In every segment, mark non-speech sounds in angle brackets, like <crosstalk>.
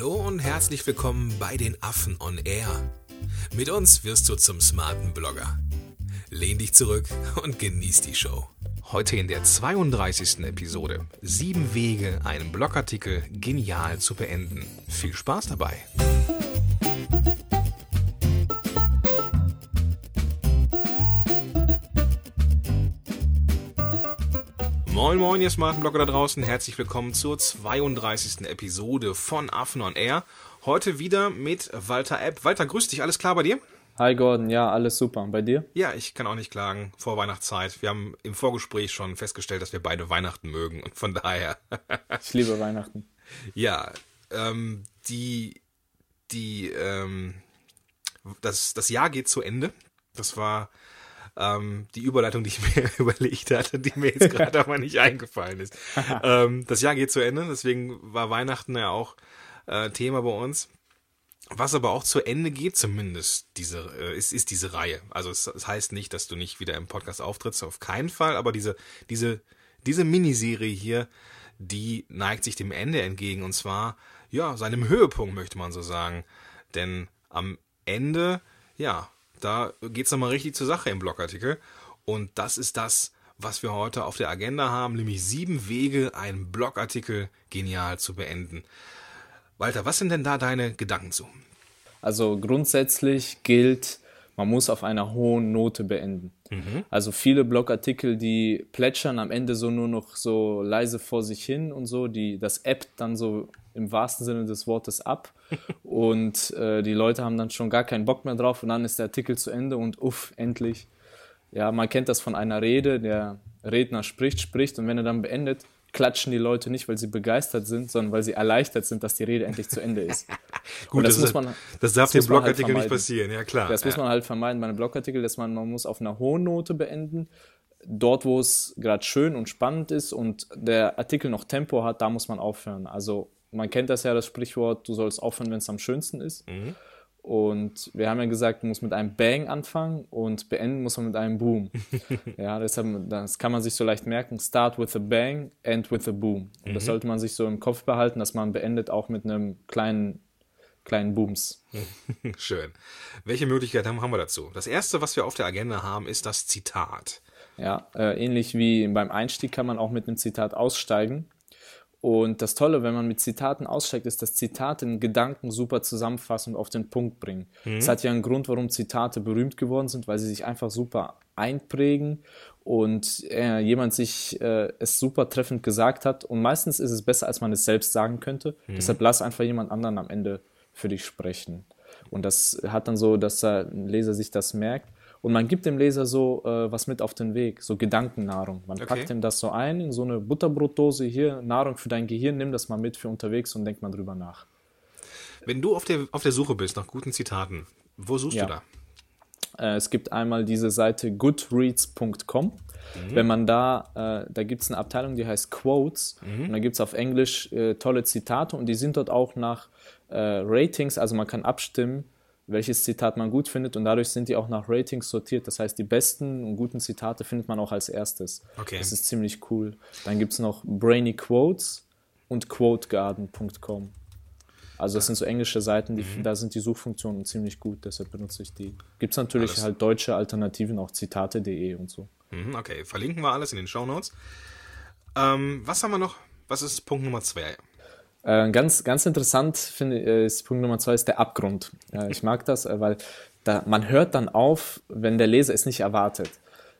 Hallo und herzlich willkommen bei den Affen on Air. Mit uns wirst du zum smarten Blogger. Lehn dich zurück und genieß die Show. Heute in der 32. Episode. Sieben Wege, einen Blogartikel genial zu beenden. Viel Spaß dabei. Moin Moin, ihr smarten Blogger da draußen. Herzlich willkommen zur 32. Episode von Affen on Air. Heute wieder mit Walter App. Walter, grüß dich. Alles klar bei dir? Hi Gordon, ja, alles super. Und bei dir? Ja, ich kann auch nicht klagen. Vor Weihnachtszeit. Wir haben im Vorgespräch schon festgestellt, dass wir beide Weihnachten mögen und von daher. <laughs> ich liebe Weihnachten. Ja, ähm, die, die, ähm, das, das Jahr geht zu Ende. Das war ähm, die Überleitung, die ich <laughs> mir <laughs> überlegt hatte, die mir jetzt gerade aber nicht eingefallen ist. <laughs> ähm, das Jahr geht zu Ende, deswegen war Weihnachten ja auch äh, Thema bei uns. Was aber auch zu Ende geht, zumindest diese äh, ist, ist diese Reihe. Also es, es heißt nicht, dass du nicht wieder im Podcast auftrittst, auf keinen Fall. Aber diese diese diese Miniserie hier, die neigt sich dem Ende entgegen und zwar ja seinem Höhepunkt möchte man so sagen. Denn am Ende ja da geht's nochmal richtig zur Sache im Blogartikel. Und das ist das, was wir heute auf der Agenda haben, nämlich sieben Wege, einen Blogartikel genial zu beenden. Walter, was sind denn da deine Gedanken zu? Also grundsätzlich gilt, man muss auf einer hohen Note beenden. Mhm. Also viele Blogartikel, die plätschern am Ende so nur noch so leise vor sich hin und so, die das App dann so im wahrsten Sinne des Wortes ab <laughs> und äh, die Leute haben dann schon gar keinen Bock mehr drauf und dann ist der Artikel zu Ende und uff, endlich. Ja, man kennt das von einer Rede, der Redner spricht, spricht und wenn er dann beendet, klatschen die Leute nicht, weil sie begeistert sind, sondern weil sie erleichtert sind, dass die Rede endlich zu Ende ist. <laughs> Gut, das, das, muss man, das darf dem halt Blogartikel halt nicht passieren, ja klar. Das ja. muss man halt vermeiden bei einem Blogartikel, dass man, man muss auf einer hohen Note beenden. Dort, wo es gerade schön und spannend ist und der Artikel noch Tempo hat, da muss man aufhören. Also man kennt das ja, das Sprichwort, du sollst aufhören, wenn es am schönsten ist. Mhm. Und wir haben ja gesagt, du musst mit einem Bang anfangen und beenden muss man mit einem Boom. <laughs> ja, deshalb, das kann man sich so leicht merken. Start with a bang, end with a boom. Und mhm. das sollte man sich so im Kopf behalten, dass man beendet auch mit einem kleinen, kleinen Booms. <laughs> Schön. Welche Möglichkeiten haben wir dazu? Das erste, was wir auf der Agenda haben, ist das Zitat. Ja, äh, ähnlich wie beim Einstieg kann man auch mit einem Zitat aussteigen. Und das Tolle, wenn man mit Zitaten aussteigt, ist, dass Zitate einen Gedanken super zusammenfassen und auf den Punkt bringen. Es mhm. hat ja einen Grund, warum Zitate berühmt geworden sind, weil sie sich einfach super einprägen und äh, jemand sich äh, es super treffend gesagt hat. Und meistens ist es besser, als man es selbst sagen könnte. Mhm. Deshalb lass einfach jemand anderen am Ende für dich sprechen. Und das hat dann so, dass der Leser sich das merkt. Und man gibt dem Leser so äh, was mit auf den Weg, so Gedankennahrung. Man okay. packt ihm das so ein in so eine Butterbrotdose, hier Nahrung für dein Gehirn, nimm das mal mit für unterwegs und denk mal drüber nach. Wenn du auf der, auf der Suche bist nach guten Zitaten, wo suchst ja. du da? Äh, es gibt einmal diese Seite goodreads.com. Mhm. Wenn man da, äh, da gibt es eine Abteilung, die heißt Quotes mhm. und da gibt es auf Englisch äh, tolle Zitate und die sind dort auch nach äh, Ratings, also man kann abstimmen, welches Zitat man gut findet und dadurch sind die auch nach Ratings sortiert. Das heißt, die besten und guten Zitate findet man auch als erstes. Okay. Das ist ziemlich cool. Dann gibt es noch Brainy Quotes und quotegarden.com. Also das sind so englische Seiten, die, mhm. da sind die Suchfunktionen ziemlich gut, deshalb benutze ich die. Gibt es natürlich alles. halt deutsche Alternativen, auch zitate.de und so. Mhm, okay, verlinken wir alles in den Show Notes. Ähm, was haben wir noch? Was ist Punkt Nummer zwei? Äh, ganz, ganz interessant finde ich, äh, ist Punkt Nummer zwei ist der Abgrund. Äh, ich mag das, äh, weil da, man hört dann auf, wenn der Leser es nicht erwartet.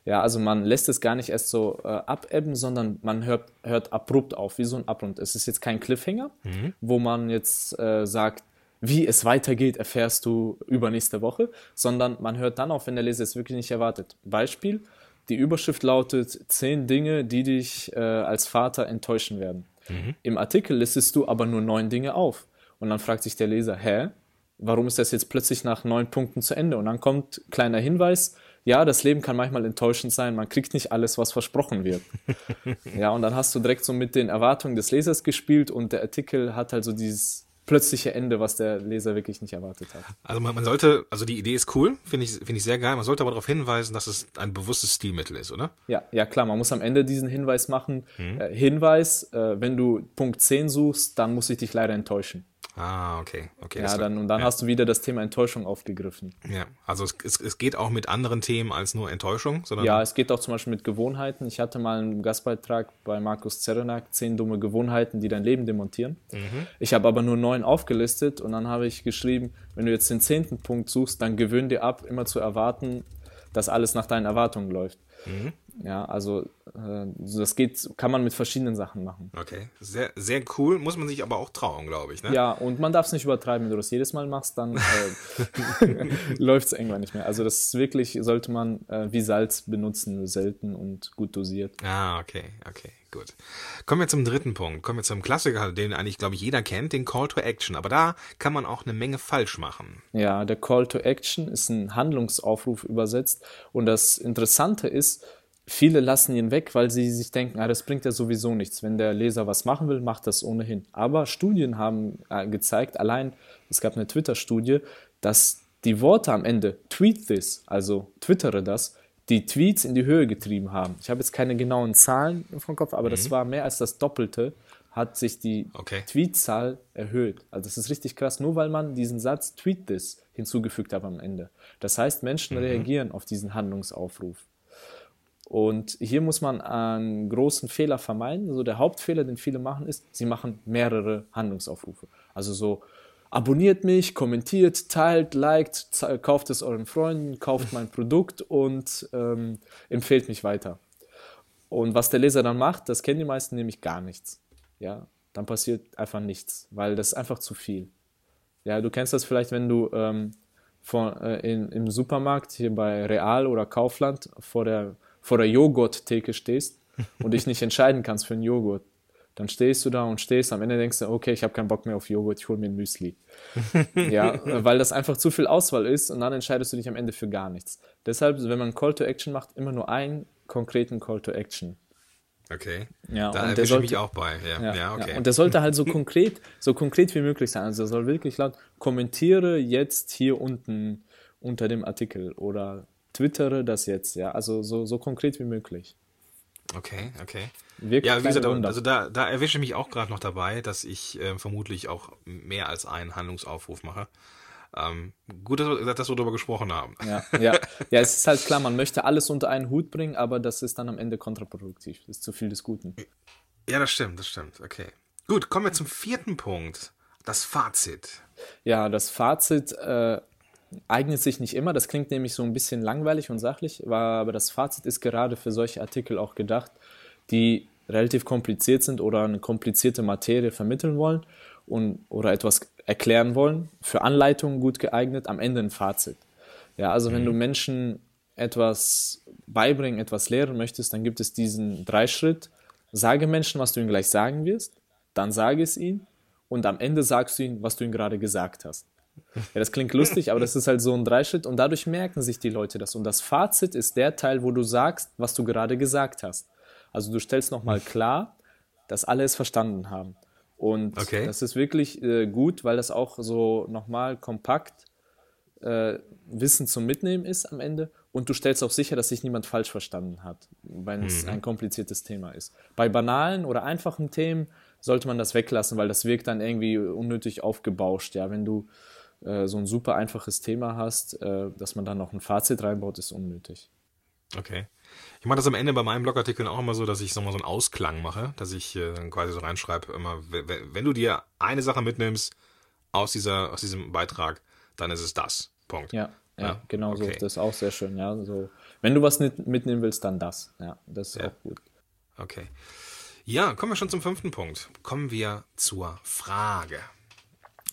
Ja, also man lässt es gar nicht erst so äh, abebben, sondern man hört, hört abrupt auf, wie so ein Abgrund. Es ist jetzt kein Cliffhanger, mhm. wo man jetzt äh, sagt, wie es weitergeht, erfährst du übernächste Woche, sondern man hört dann auf, wenn der Leser es wirklich nicht erwartet. Beispiel, die Überschrift lautet zehn Dinge, die dich äh, als Vater enttäuschen werden. Mhm. Im Artikel listest du aber nur neun Dinge auf. Und dann fragt sich der Leser, hä? Warum ist das jetzt plötzlich nach neun Punkten zu Ende? Und dann kommt kleiner Hinweis, ja, das Leben kann manchmal enttäuschend sein, man kriegt nicht alles, was versprochen wird. <laughs> ja, und dann hast du direkt so mit den Erwartungen des Lesers gespielt und der Artikel hat halt so dieses plötzliche Ende, was der Leser wirklich nicht erwartet hat. Also man, man sollte, also die Idee ist cool, finde ich, finde ich sehr geil. Man sollte aber darauf hinweisen, dass es ein bewusstes Stilmittel ist, oder? Ja, ja klar. Man muss am Ende diesen Hinweis machen. Hm. Äh, Hinweis, äh, wenn du Punkt 10 suchst, dann muss ich dich leider enttäuschen. Ah, okay. okay ja, dann, und dann ja. hast du wieder das Thema Enttäuschung aufgegriffen. Ja, also es, es, es geht auch mit anderen Themen als nur Enttäuschung, sondern. Ja, es geht auch zum Beispiel mit Gewohnheiten. Ich hatte mal einen Gastbeitrag bei Markus Zerenak, zehn dumme Gewohnheiten, die dein Leben demontieren. Mhm. Ich habe aber nur neun aufgelistet und dann habe ich geschrieben, wenn du jetzt den zehnten Punkt suchst, dann gewöhn dir ab, immer zu erwarten, dass alles nach deinen Erwartungen läuft. Mhm. Ja, also äh, das geht, kann man mit verschiedenen Sachen machen. Okay, sehr, sehr cool. Muss man sich aber auch trauen, glaube ich. Ne? Ja, und man darf es nicht übertreiben. Wenn du das jedes Mal machst, dann äh, <laughs> läuft es irgendwann nicht mehr. Also das ist wirklich, sollte man äh, wie Salz benutzen, nur selten und gut dosiert. Ah, okay, okay. Gut. Kommen wir zum dritten Punkt. Kommen wir zum Klassiker, den eigentlich, glaube ich, jeder kennt, den Call to Action. Aber da kann man auch eine Menge falsch machen. Ja, der Call to Action ist ein Handlungsaufruf übersetzt. Und das Interessante ist, Viele lassen ihn weg, weil sie sich denken, ah, das bringt ja sowieso nichts. Wenn der Leser was machen will, macht das ohnehin. Aber Studien haben äh, gezeigt, allein, es gab eine Twitter-Studie, dass die Worte am Ende, tweet this, also twittere das, die Tweets in die Höhe getrieben haben. Ich habe jetzt keine genauen Zahlen vom Kopf, aber mhm. das war mehr als das Doppelte, hat sich die okay. Tweetzahl erhöht. Also das ist richtig krass, nur weil man diesen Satz tweet this hinzugefügt hat am Ende. Das heißt, Menschen mhm. reagieren auf diesen Handlungsaufruf. Und hier muss man einen großen Fehler vermeiden. Also der Hauptfehler, den viele machen, ist, sie machen mehrere Handlungsaufrufe. Also so, abonniert mich, kommentiert, teilt, liked, kauft es euren Freunden, kauft mein <laughs> Produkt und ähm, empfehlt mich weiter. Und was der Leser dann macht, das kennen die meisten nämlich gar nichts. Ja, dann passiert einfach nichts, weil das ist einfach zu viel. Ja, du kennst das vielleicht, wenn du ähm, vor, äh, in, im Supermarkt hier bei Real oder Kaufland vor der vor der Joghurttheke stehst und dich nicht entscheiden kannst für einen Joghurt, dann stehst du da und stehst, am Ende denkst du, okay, ich habe keinen Bock mehr auf Joghurt, ich hole mir ein Müsli. <laughs> ja, weil das einfach zu viel Auswahl ist und dann entscheidest du dich am Ende für gar nichts. Deshalb, wenn man Call to Action macht, immer nur einen konkreten Call to Action. Okay. Ja, da erwische ich mich auch bei. Ja, ja, ja, okay. Ja. Und der sollte halt so konkret, so konkret wie möglich sein. Also er soll wirklich laut, kommentiere jetzt hier unten unter dem Artikel oder twittere das jetzt, ja, also so, so konkret wie möglich. Okay, okay. Wirklich ja, wie gesagt, also da, da erwische ich mich auch gerade noch dabei, dass ich äh, vermutlich auch mehr als einen Handlungsaufruf mache. Ähm, gut, dass wir, dass wir darüber gesprochen haben. Ja, ja. ja, es ist halt klar, man möchte alles unter einen Hut bringen, aber das ist dann am Ende kontraproduktiv. Das ist zu viel des Guten. Ja, das stimmt, das stimmt. Okay. Gut, kommen wir zum vierten Punkt. Das Fazit. Ja, das Fazit äh, eignet sich nicht immer. Das klingt nämlich so ein bisschen langweilig und sachlich, aber das Fazit ist gerade für solche Artikel auch gedacht, die relativ kompliziert sind oder eine komplizierte Materie vermitteln wollen und, oder etwas erklären wollen. Für Anleitungen gut geeignet, am Ende ein Fazit. Ja, also mhm. wenn du Menschen etwas beibringen, etwas lehren möchtest, dann gibt es diesen Dreischritt. Sage Menschen, was du ihnen gleich sagen wirst, dann sage es ihnen und am Ende sagst du ihnen, was du ihnen gerade gesagt hast. Ja, das klingt lustig, aber das ist halt so ein Dreischritt und dadurch merken sich die Leute das. Und das Fazit ist der Teil, wo du sagst, was du gerade gesagt hast. Also du stellst nochmal klar, dass alle es verstanden haben. Und okay. das ist wirklich äh, gut, weil das auch so nochmal kompakt äh, Wissen zum Mitnehmen ist am Ende. Und du stellst auch sicher, dass sich niemand falsch verstanden hat, wenn es mhm. ein kompliziertes Thema ist. Bei banalen oder einfachen Themen sollte man das weglassen, weil das wirkt dann irgendwie unnötig aufgebauscht. Ja, wenn du äh, so ein super einfaches Thema hast, äh, dass man dann noch ein Fazit reinbaut, ist unnötig. Okay. Ich mache das am Ende bei meinen Blogartikeln auch immer so, dass ich so mal so einen Ausklang mache, dass ich äh, quasi so reinschreibe, immer, wenn du dir eine Sache mitnimmst aus dieser, aus diesem Beitrag, dann ist es das. Punkt. Ja, ja, ja? genau okay. so. Das ist auch sehr schön, ja. So, wenn du was mitnehmen willst, dann das. Ja, das ist ja. auch gut. Okay. Ja, kommen wir schon zum fünften Punkt. Kommen wir zur Frage.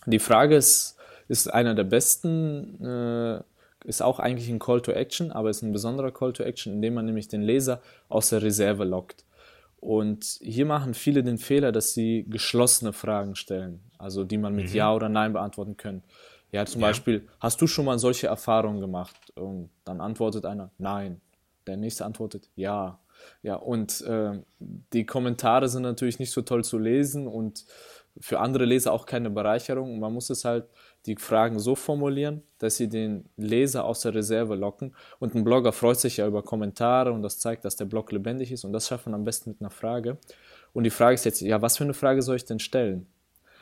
Die Frage ist ist einer der besten, äh, ist auch eigentlich ein Call to Action, aber ist ein besonderer Call to Action, indem man nämlich den Leser aus der Reserve lockt. Und hier machen viele den Fehler, dass sie geschlossene Fragen stellen, also die man mit mhm. Ja oder Nein beantworten können. Ja, zum ja. Beispiel, hast du schon mal solche Erfahrungen gemacht? Und dann antwortet einer Nein. Der nächste antwortet Ja. Ja, und äh, die Kommentare sind natürlich nicht so toll zu lesen und für andere Leser auch keine Bereicherung. man muss es halt die Fragen so formulieren, dass sie den Leser aus der Reserve locken. Und ein Blogger freut sich ja über Kommentare und das zeigt, dass der Blog lebendig ist. Und das schafft man am besten mit einer Frage. Und die Frage ist jetzt, ja, was für eine Frage soll ich denn stellen?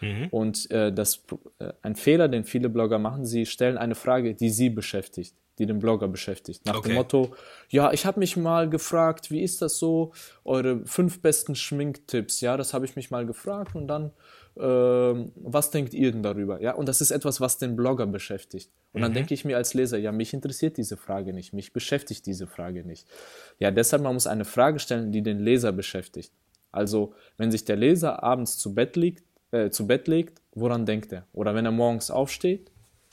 Mhm. Und äh, das, äh, ein Fehler, den viele Blogger machen, sie stellen eine Frage, die sie beschäftigt, die den Blogger beschäftigt. Nach okay. dem Motto, ja, ich habe mich mal gefragt, wie ist das so, eure fünf besten Schminktipps, ja, das habe ich mich mal gefragt und dann was denkt ihr denn darüber? Ja, und das ist etwas, was den Blogger beschäftigt. Und mhm. dann denke ich mir als Leser, ja, mich interessiert diese Frage nicht, mich beschäftigt diese Frage nicht. Ja, deshalb man muss eine Frage stellen, die den Leser beschäftigt. Also, wenn sich der Leser abends zu Bett, liegt, äh, zu Bett legt, woran denkt er? Oder wenn er morgens aufsteht,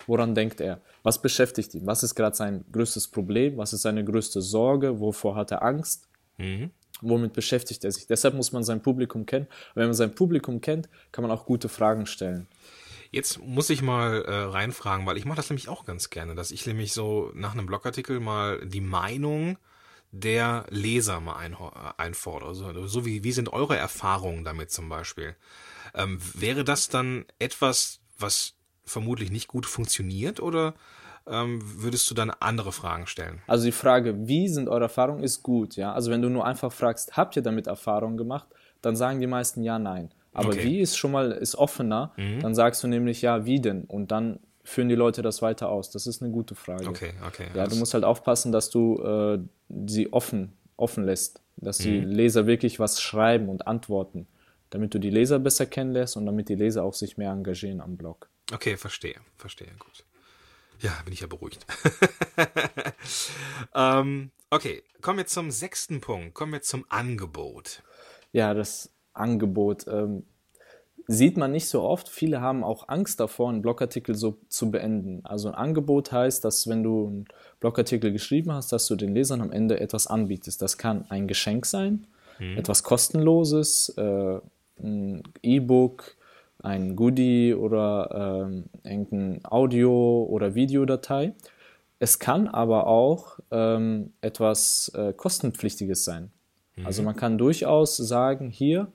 woran denkt er? Was beschäftigt ihn? Was ist gerade sein größtes Problem? Was ist seine größte Sorge? Wovor hat er Angst? Mhm womit beschäftigt er sich. Deshalb muss man sein Publikum kennen. Und wenn man sein Publikum kennt, kann man auch gute Fragen stellen. Jetzt muss ich mal äh, reinfragen, weil ich mache das nämlich auch ganz gerne, dass ich nämlich so nach einem Blogartikel mal die Meinung der Leser mal ein, einfordere. Also, so wie, wie sind eure Erfahrungen damit zum Beispiel? Ähm, wäre das dann etwas, was vermutlich nicht gut funktioniert oder ähm, würdest du dann andere Fragen stellen? Also die Frage, wie sind eure Erfahrungen, ist gut. Ja? Also wenn du nur einfach fragst, habt ihr damit Erfahrungen gemacht, dann sagen die meisten ja, nein. Aber okay. wie ist schon mal ist offener, mhm. dann sagst du nämlich ja, wie denn? Und dann führen die Leute das weiter aus. Das ist eine gute Frage. Okay, okay. Ja, du musst halt aufpassen, dass du äh, sie offen, offen lässt, dass die mhm. Leser wirklich was schreiben und antworten, damit du die Leser besser kennenlässt und damit die Leser auch sich mehr engagieren am Blog. Okay, verstehe, verstehe, gut. Ja, bin ich ja beruhigt. <laughs> ähm, okay, kommen wir zum sechsten Punkt. Kommen wir zum Angebot. Ja, das Angebot ähm, sieht man nicht so oft. Viele haben auch Angst davor, einen Blogartikel so zu beenden. Also ein Angebot heißt, dass wenn du einen Blogartikel geschrieben hast, dass du den Lesern am Ende etwas anbietest. Das kann ein Geschenk sein, hm. etwas kostenloses, äh, ein E-Book, ein Goodie oder ähm, irgendein Audio- oder Videodatei. Es kann aber auch ähm, etwas äh, kostenpflichtiges sein. Mhm. Also man kann durchaus sagen, hier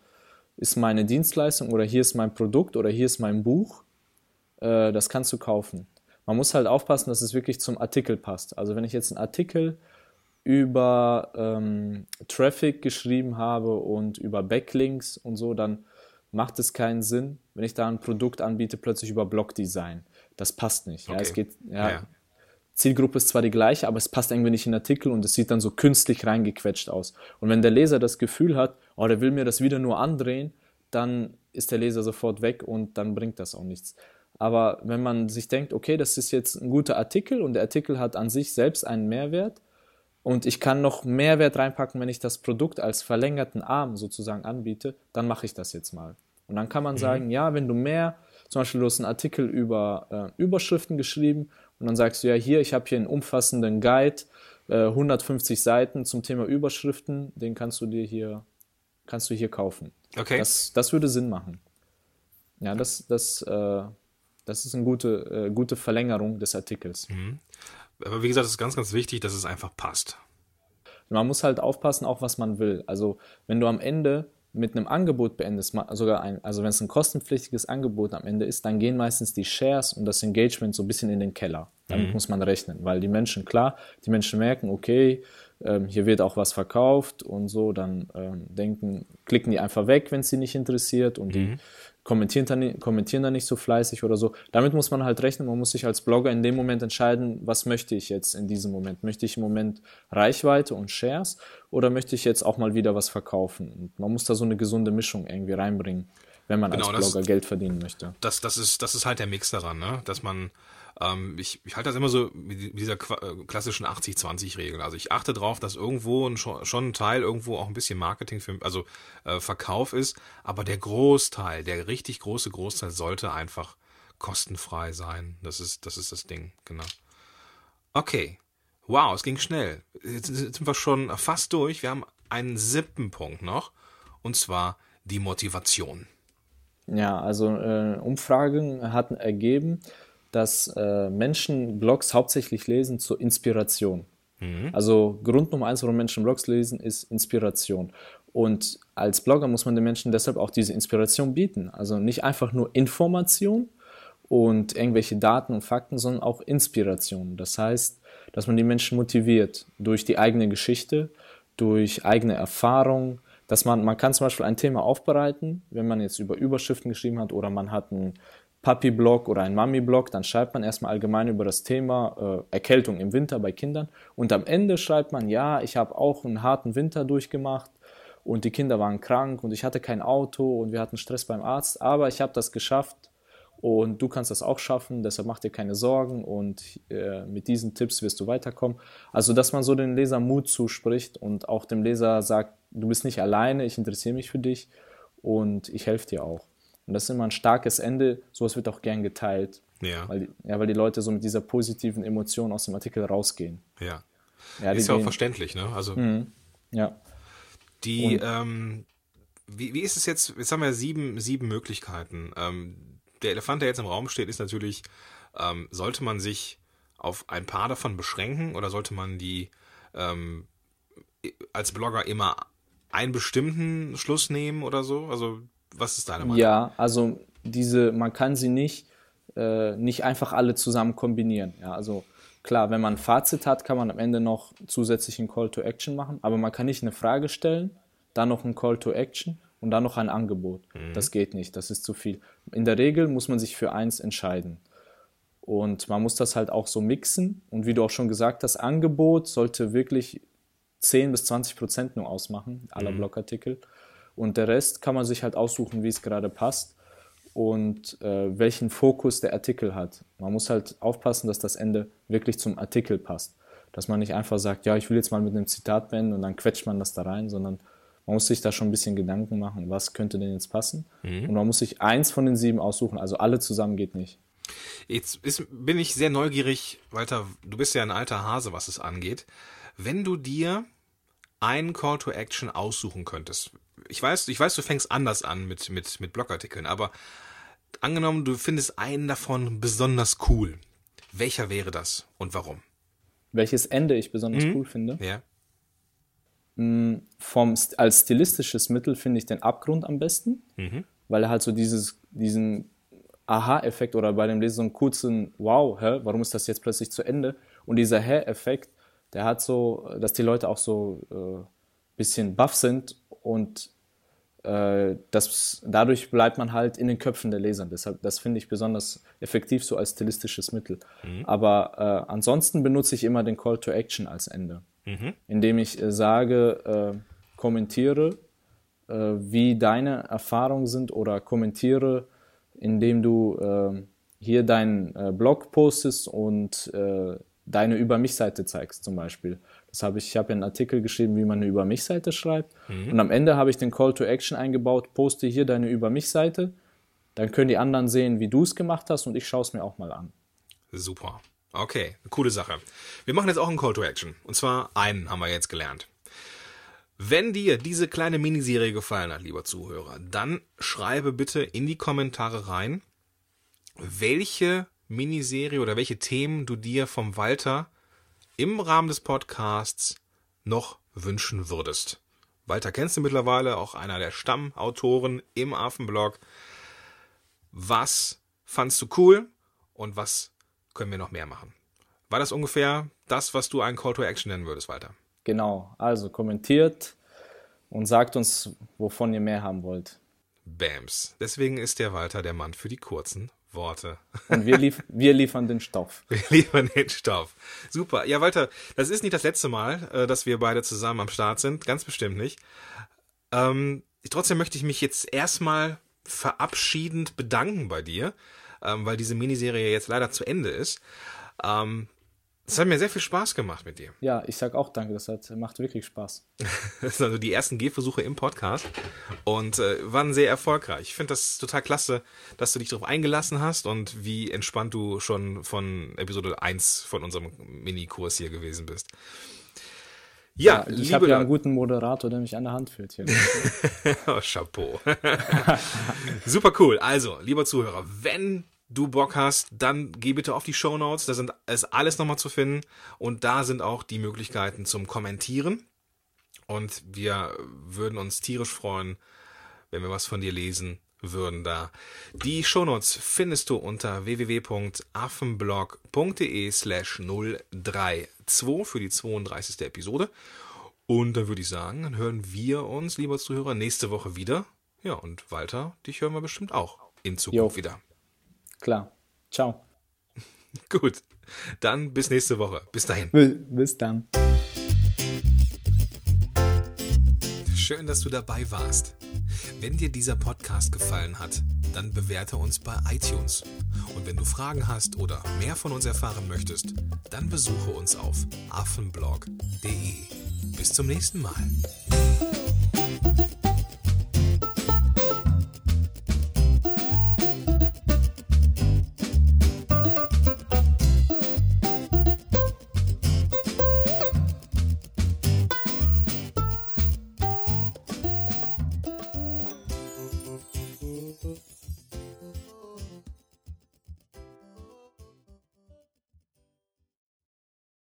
ist meine Dienstleistung oder hier ist mein Produkt oder hier ist mein Buch. Äh, das kannst du kaufen. Man muss halt aufpassen, dass es wirklich zum Artikel passt. Also wenn ich jetzt einen Artikel über ähm, Traffic geschrieben habe und über Backlinks und so, dann macht es keinen Sinn, wenn ich da ein Produkt anbiete, plötzlich über Blogdesign. Das passt nicht. Okay. Ja, es geht, ja, ja. Zielgruppe ist zwar die gleiche, aber es passt irgendwie nicht in den Artikel und es sieht dann so künstlich reingequetscht aus. Und wenn der Leser das Gefühl hat, oh, der will mir das wieder nur andrehen, dann ist der Leser sofort weg und dann bringt das auch nichts. Aber wenn man sich denkt, okay, das ist jetzt ein guter Artikel und der Artikel hat an sich selbst einen Mehrwert und ich kann noch Mehrwert reinpacken, wenn ich das Produkt als verlängerten Arm sozusagen anbiete, dann mache ich das jetzt mal. Und dann kann man mhm. sagen, ja, wenn du mehr, zum Beispiel du hast einen Artikel über äh, Überschriften geschrieben und dann sagst du ja hier, ich habe hier einen umfassenden Guide, äh, 150 Seiten zum Thema Überschriften, den kannst du dir hier, kannst du hier kaufen. Okay. Das, das würde Sinn machen. Ja, das, das, äh, das ist eine gute, äh, gute Verlängerung des Artikels. Mhm. Aber wie gesagt, es ist ganz, ganz wichtig, dass es einfach passt. Man muss halt aufpassen, auch was man will. Also, wenn du am Ende mit einem Angebot beendest, sogar ein, also wenn es ein kostenpflichtiges Angebot am Ende ist, dann gehen meistens die Shares und das Engagement so ein bisschen in den Keller. Damit mhm. muss man rechnen, weil die Menschen, klar, die Menschen merken, okay, ähm, hier wird auch was verkauft und so, dann ähm, denken, klicken die einfach weg, wenn es sie nicht interessiert und mhm. die kommentieren dann, kommentieren dann nicht so fleißig oder so. Damit muss man halt rechnen. Man muss sich als Blogger in dem Moment entscheiden, was möchte ich jetzt in diesem Moment? Möchte ich im Moment Reichweite und Shares oder möchte ich jetzt auch mal wieder was verkaufen? Und man muss da so eine gesunde Mischung irgendwie reinbringen, wenn man genau, als Blogger das, Geld verdienen möchte. Das, das, ist, das ist halt der Mix daran, ne? dass man ähm, ich, ich halte das immer so mit dieser äh, klassischen 80-20-Regel. Also ich achte darauf, dass irgendwo ein, schon ein Teil irgendwo auch ein bisschen Marketing für, also äh, Verkauf ist, aber der Großteil, der richtig große Großteil sollte einfach kostenfrei sein. Das ist, das ist das Ding, genau. Okay. Wow, es ging schnell. Jetzt sind wir schon fast durch. Wir haben einen siebten Punkt noch. Und zwar die Motivation. Ja, also äh, Umfragen hatten ergeben, dass äh, Menschen Blogs hauptsächlich lesen zur Inspiration. Mhm. Also Grund Nummer eins, warum Menschen Blogs lesen, ist Inspiration. Und als Blogger muss man den Menschen deshalb auch diese Inspiration bieten. Also nicht einfach nur Information und irgendwelche Daten und Fakten, sondern auch Inspiration. Das heißt, dass man die Menschen motiviert durch die eigene Geschichte, durch eigene Erfahrung, dass man, man kann zum Beispiel ein Thema aufbereiten, wenn man jetzt über Überschriften geschrieben hat oder man hat einen Papi-Blog oder einen Mami-Blog, dann schreibt man erstmal allgemein über das Thema äh, Erkältung im Winter bei Kindern und am Ende schreibt man, ja, ich habe auch einen harten Winter durchgemacht und die Kinder waren krank und ich hatte kein Auto und wir hatten Stress beim Arzt, aber ich habe das geschafft und du kannst das auch schaffen, deshalb mach dir keine Sorgen und äh, mit diesen Tipps wirst du weiterkommen. Also, dass man so den Leser Mut zuspricht und auch dem Leser sagt, du bist nicht alleine, ich interessiere mich für dich und ich helfe dir auch. Und das ist immer ein starkes Ende, sowas wird auch gern geteilt. Ja. Weil, ja, weil die Leute so mit dieser positiven Emotion aus dem Artikel rausgehen. Ja. ja ist ja auch verständlich, ne? Also. Mhm. Ja. Die, ähm, wie, wie ist es jetzt? Jetzt haben wir sieben, sieben Möglichkeiten. Ähm, der Elefant, der jetzt im Raum steht, ist natürlich, ähm, sollte man sich auf ein paar davon beschränken oder sollte man die ähm, als Blogger immer einen bestimmten Schluss nehmen oder so? Also, was ist deine Meinung? Ja, also diese, man kann sie nicht, äh, nicht einfach alle zusammen kombinieren. Ja, also klar, wenn man ein Fazit hat, kann man am Ende noch zusätzlich einen Call to Action machen, aber man kann nicht eine Frage stellen, dann noch einen Call to Action und dann noch ein Angebot. Mhm. Das geht nicht, das ist zu viel. In der Regel muss man sich für eins entscheiden. Und man muss das halt auch so mixen. Und wie du auch schon gesagt hast, Angebot sollte wirklich 10 bis 20 Prozent nur ausmachen, aller mhm. Blogartikel. Und der Rest kann man sich halt aussuchen, wie es gerade passt und äh, welchen Fokus der Artikel hat. Man muss halt aufpassen, dass das Ende wirklich zum Artikel passt. Dass man nicht einfach sagt, ja, ich will jetzt mal mit einem Zitat beenden und dann quetscht man das da rein, sondern man muss sich da schon ein bisschen Gedanken machen, was könnte denn jetzt passen. Mhm. Und man muss sich eins von den sieben aussuchen, also alle zusammen geht nicht. Jetzt ist, bin ich sehr neugierig, Walter, du bist ja ein alter Hase, was es angeht. Wenn du dir einen Call to Action aussuchen könntest, ich weiß, ich weiß, du fängst anders an mit, mit, mit Blogartikeln, aber angenommen, du findest einen davon besonders cool. Welcher wäre das und warum? Welches Ende ich besonders mhm. cool finde? Ja. Mm, vom, als stilistisches Mittel finde ich den Abgrund am besten, mhm. weil er halt so dieses, diesen Aha-Effekt oder bei dem Lesen so einen kurzen Wow, hä, warum ist das jetzt plötzlich zu Ende? Und dieser Hä-Effekt der hat so, dass die Leute auch so ein äh, bisschen baff sind und das, dadurch bleibt man halt in den Köpfen der Leser. Deshalb, das finde ich besonders effektiv so als stilistisches Mittel. Mhm. Aber äh, ansonsten benutze ich immer den Call to Action als Ende, mhm. indem ich äh, sage, äh, kommentiere, äh, wie deine Erfahrungen sind oder kommentiere, indem du äh, hier deinen Blog postest und deine Über mich-Seite zeigst zum Beispiel. Das habe ich, ich habe einen Artikel geschrieben, wie man eine Über mich-Seite schreibt. Mhm. Und am Ende habe ich den Call to Action eingebaut, poste hier deine Über mich-Seite. Dann können die anderen sehen, wie du es gemacht hast und ich schaue es mir auch mal an. Super. Okay, coole Sache. Wir machen jetzt auch einen Call to Action. Und zwar einen haben wir jetzt gelernt. Wenn dir diese kleine Miniserie gefallen hat, lieber Zuhörer, dann schreibe bitte in die Kommentare rein, welche Miniserie oder welche Themen du dir vom Walter im Rahmen des Podcasts noch wünschen würdest. Walter kennst du mittlerweile, auch einer der Stammautoren im Affenblog. Was fandst du cool und was können wir noch mehr machen? War das ungefähr das, was du einen Call to Action nennen würdest, Walter? Genau, also kommentiert und sagt uns, wovon ihr mehr haben wollt. Bams. Deswegen ist der Walter der Mann für die kurzen Worte. Und wir, lief wir liefern den Stoff. <laughs> Wir liefern den Stoff. Super. Ja, Walter, das ist nicht das letzte Mal, äh, dass wir beide zusammen am Start sind. Ganz bestimmt nicht. Ähm, trotzdem möchte ich mich jetzt erstmal verabschiedend bedanken bei dir, ähm, weil diese Miniserie jetzt leider zu Ende ist. Ähm, es hat mir sehr viel Spaß gemacht mit dir. Ja, ich sag auch danke, das hat, macht wirklich Spaß. <laughs> das sind also die ersten Gehversuche im Podcast und äh, waren sehr erfolgreich. Ich finde das total klasse, dass du dich darauf eingelassen hast und wie entspannt du schon von Episode 1 von unserem Minikurs hier gewesen bist. Ja, ja ich habe ja einen guten Moderator, der mich an der Hand führt hier. <laughs> oh, Chapeau. <laughs> Super cool. Also, lieber Zuhörer, wenn du Bock hast, dann geh bitte auf die Show Notes. Da sind, ist alles nochmal zu finden. Und da sind auch die Möglichkeiten zum Kommentieren. Und wir würden uns tierisch freuen, wenn wir was von dir lesen würden da. Die Shownotes findest du unter www.affenblog.de slash 032 für die 32. Episode. Und dann würde ich sagen, dann hören wir uns, lieber Zuhörer, nächste Woche wieder. Ja, und Walter, dich hören wir bestimmt auch in Zukunft Jo. wieder. Klar. Ciao. <laughs> Gut, dann bis nächste Woche. Bis dahin. Bis dann. Schön, dass du dabei warst. Wenn dir dieser Podcast gefallen hat, dann bewerte uns bei iTunes. Und wenn du Fragen hast oder mehr von uns erfahren möchtest, dann besuche uns auf affenblog.de. Bis zum nächsten Mal.